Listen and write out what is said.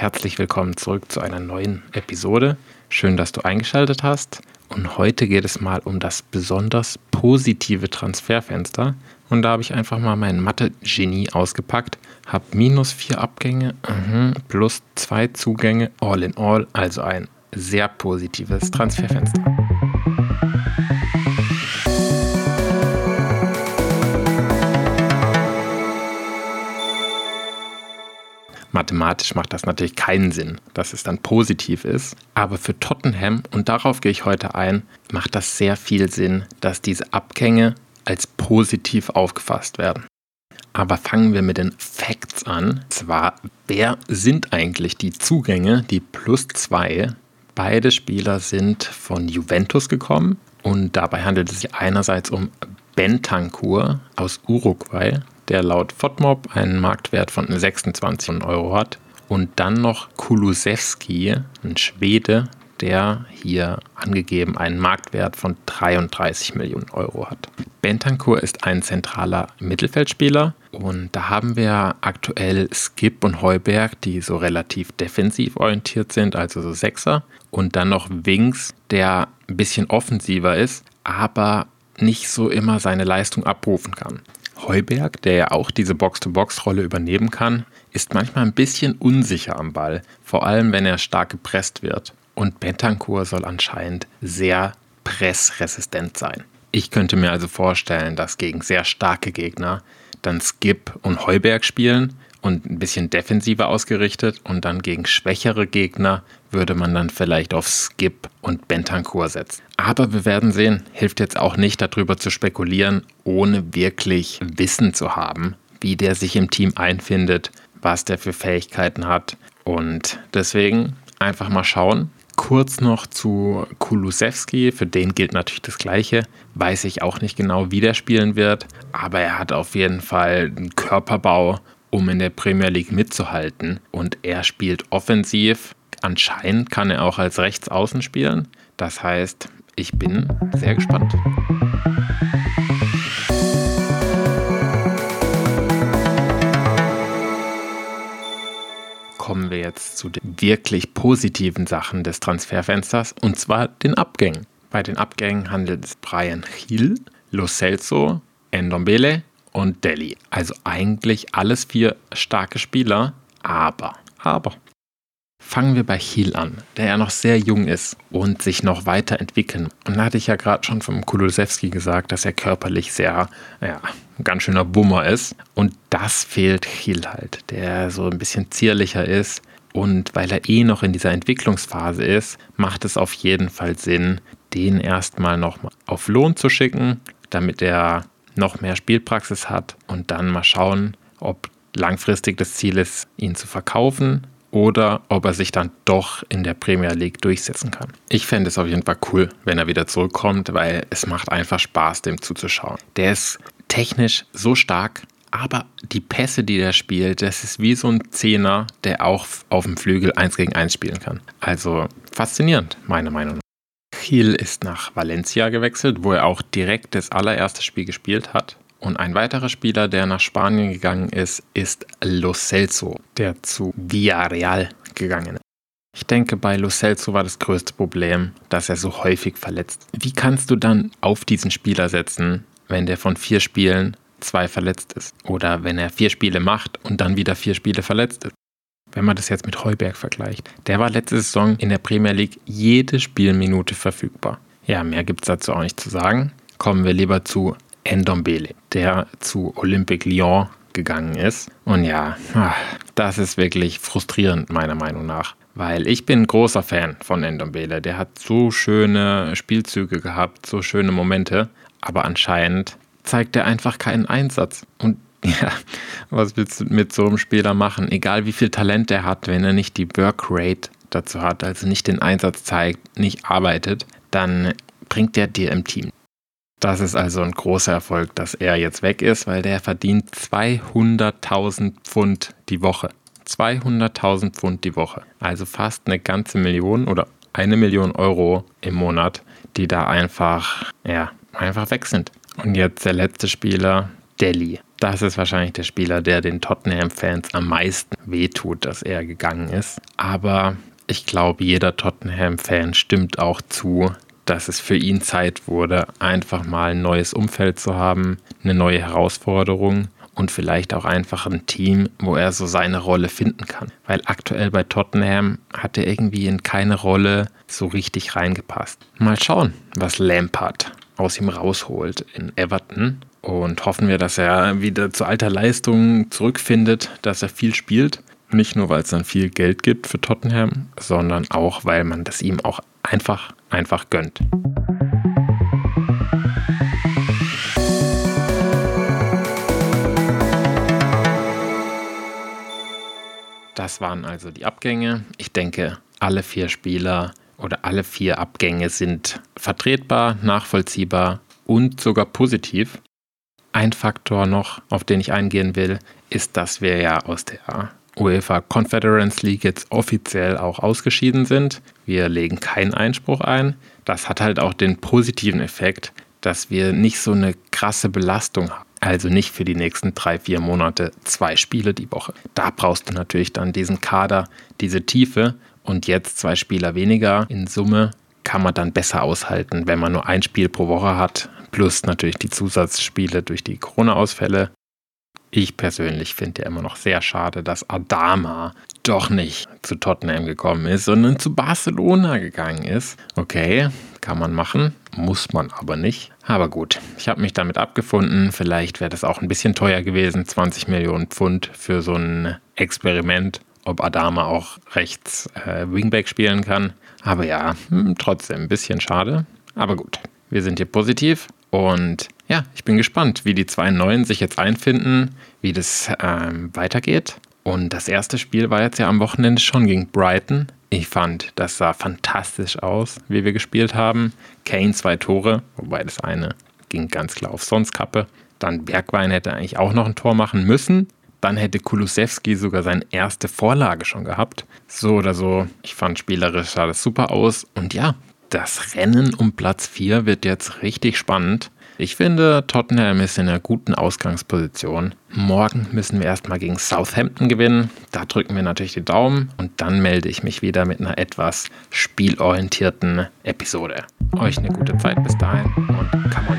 herzlich willkommen zurück zu einer neuen Episode. Schön, dass du eingeschaltet hast. Und heute geht es mal um das besonders positive Transferfenster. Und da habe ich einfach mal mein Mathe-Genie ausgepackt, habe minus vier Abgänge mh, plus zwei Zugänge, all in all, also ein sehr positives Transferfenster. Mathematisch macht das natürlich keinen Sinn, dass es dann positiv ist. Aber für Tottenham, und darauf gehe ich heute ein, macht das sehr viel Sinn, dass diese Abgänge als positiv aufgefasst werden. Aber fangen wir mit den Facts an. Zwar, wer sind eigentlich die Zugänge, die plus zwei? Beide Spieler sind von Juventus gekommen und dabei handelt es sich einerseits um Bentancur aus Uruguay, der laut FODMOB einen Marktwert von 26 Euro hat. Und dann noch Kulusewski, ein Schwede, der hier angegeben einen Marktwert von 33 Millionen Euro hat. Bentancur ist ein zentraler Mittelfeldspieler und da haben wir aktuell Skip und Heuberg, die so relativ defensiv orientiert sind, also so Sechser. Und dann noch Wings, der ein bisschen offensiver ist, aber nicht so immer seine Leistung abrufen kann. Heuberg, der ja auch diese Box-to-Box-Rolle übernehmen kann, ist manchmal ein bisschen unsicher am Ball, vor allem wenn er stark gepresst wird. Und Bentancur soll anscheinend sehr pressresistent sein. Ich könnte mir also vorstellen, dass gegen sehr starke Gegner dann Skip und Heuberg spielen und ein bisschen defensiver ausgerichtet und dann gegen schwächere Gegner würde man dann vielleicht auf Skip und Bentancur setzen. Aber wir werden sehen, hilft jetzt auch nicht darüber zu spekulieren, ohne wirklich Wissen zu haben, wie der sich im Team einfindet, was der für Fähigkeiten hat. Und deswegen einfach mal schauen. Kurz noch zu Kulusewski, für den gilt natürlich das Gleiche. Weiß ich auch nicht genau, wie der spielen wird, aber er hat auf jeden Fall einen Körperbau um in der Premier League mitzuhalten. Und er spielt offensiv. Anscheinend kann er auch als Rechtsaußen spielen. Das heißt, ich bin sehr gespannt. Kommen wir jetzt zu den wirklich positiven Sachen des Transferfensters und zwar den Abgängen. Bei den Abgängen handelt es Brian Hill, Lo Celso, Endombele und Delhi. Also eigentlich alles vier starke Spieler, aber, aber. Fangen wir bei Hill an, der ja noch sehr jung ist und sich noch weiterentwickeln. Und da hatte ich ja gerade schon vom Kulusewski gesagt, dass er körperlich sehr, ja, ein ganz schöner Bummer ist. Und das fehlt Hill halt, der so ein bisschen zierlicher ist. Und weil er eh noch in dieser Entwicklungsphase ist, macht es auf jeden Fall Sinn, den erstmal noch auf Lohn zu schicken, damit er noch mehr Spielpraxis hat und dann mal schauen, ob langfristig das Ziel ist, ihn zu verkaufen oder ob er sich dann doch in der Premier League durchsetzen kann. Ich fände es auf jeden Fall cool, wenn er wieder zurückkommt, weil es macht einfach Spaß, dem zuzuschauen. Der ist technisch so stark, aber die Pässe, die der spielt, das ist wie so ein Zehner, der auch auf dem Flügel 1 gegen 1 spielen kann. Also faszinierend, meiner Meinung nach. Gil ist nach Valencia gewechselt, wo er auch direkt das allererste Spiel gespielt hat. Und ein weiterer Spieler, der nach Spanien gegangen ist, ist Lo Celso, der zu Villarreal gegangen ist. Ich denke, bei Lo Celso war das größte Problem, dass er so häufig verletzt. Wie kannst du dann auf diesen Spieler setzen, wenn der von vier Spielen zwei verletzt ist? Oder wenn er vier Spiele macht und dann wieder vier Spiele verletzt ist? Wenn man das jetzt mit Heuberg vergleicht. Der war letzte Saison in der Premier League jede Spielminute verfügbar. Ja, mehr gibt es dazu auch nicht zu sagen. Kommen wir lieber zu Endombele, der zu Olympique Lyon gegangen ist. Und ja, das ist wirklich frustrierend meiner Meinung nach, weil ich bin großer Fan von Endombele. Der hat so schöne Spielzüge gehabt, so schöne Momente, aber anscheinend zeigt er einfach keinen Einsatz. Und Ja, was willst du mit so einem Spieler machen? Egal wie viel Talent er hat, wenn er nicht die Workrate dazu hat, also nicht den Einsatz zeigt, nicht arbeitet, dann bringt er dir im Team. Das ist also ein großer Erfolg, dass er jetzt weg ist, weil der verdient 200.000 Pfund die Woche. 200.000 Pfund die Woche. Also fast eine ganze Million oder eine Million Euro im Monat, die da einfach, ja, einfach weg sind. Und jetzt der letzte Spieler, Delhi. Das ist wahrscheinlich der Spieler, der den Tottenham-Fans am meisten wehtut, dass er gegangen ist. Aber ich glaube, jeder Tottenham-Fan stimmt auch zu, dass es für ihn Zeit wurde, einfach mal ein neues Umfeld zu haben, eine neue Herausforderung und vielleicht auch einfach ein Team, wo er so seine Rolle finden kann. Weil aktuell bei Tottenham hat er irgendwie in keine Rolle so richtig reingepasst. Mal schauen, was Lampard aus ihm rausholt in Everton. Und hoffen wir, dass er wieder zu alter Leistung zurückfindet, dass er viel spielt. Nicht nur, weil es dann viel Geld gibt für Tottenham, sondern auch, weil man das ihm auch einfach, einfach gönnt. Das waren also die Abgänge. Ich denke, alle vier Spieler oder alle vier Abgänge sind vertretbar, nachvollziehbar und sogar positiv. Ein Faktor noch, auf den ich eingehen will, ist, dass wir ja aus der UEFA Confederates League jetzt offiziell auch ausgeschieden sind. Wir legen keinen Einspruch ein. Das hat halt auch den positiven Effekt, dass wir nicht so eine krasse Belastung haben. Also nicht für die nächsten drei, vier Monate zwei Spiele die Woche. Da brauchst du natürlich dann diesen Kader, diese Tiefe. Und jetzt zwei Spieler weniger in Summe kann man dann besser aushalten, wenn man nur ein Spiel pro Woche hat. Plus natürlich die Zusatzspiele durch die Corona-Ausfälle. Ich persönlich finde ja immer noch sehr schade, dass Adama doch nicht zu Tottenham gekommen ist, sondern zu Barcelona gegangen ist. Okay, kann man machen, muss man aber nicht. Aber gut, ich habe mich damit abgefunden. Vielleicht wäre das auch ein bisschen teuer gewesen, 20 Millionen Pfund für so ein Experiment, ob Adama auch rechts äh, Wingback spielen kann. Aber ja, hm, trotzdem ein bisschen schade. Aber gut, wir sind hier positiv und ja, ich bin gespannt, wie die zwei Neuen sich jetzt einfinden, wie das ähm, weitergeht. Und das erste Spiel war jetzt ja am Wochenende schon gegen Brighton. Ich fand, das sah fantastisch aus, wie wir gespielt haben. Kane zwei Tore, wobei das eine ging ganz klar auf Sonstkappe. Dann Bergwein hätte eigentlich auch noch ein Tor machen müssen. Dann hätte Kulusewski sogar seine erste Vorlage schon gehabt. So oder so, ich fand spielerisch sah das super aus. Und ja, das Rennen um Platz 4 wird jetzt richtig spannend. Ich finde, Tottenham ist in einer guten Ausgangsposition. Morgen müssen wir erstmal gegen Southampton gewinnen. Da drücken wir natürlich die Daumen und dann melde ich mich wieder mit einer etwas spielorientierten Episode. Euch eine gute Zeit bis dahin und come on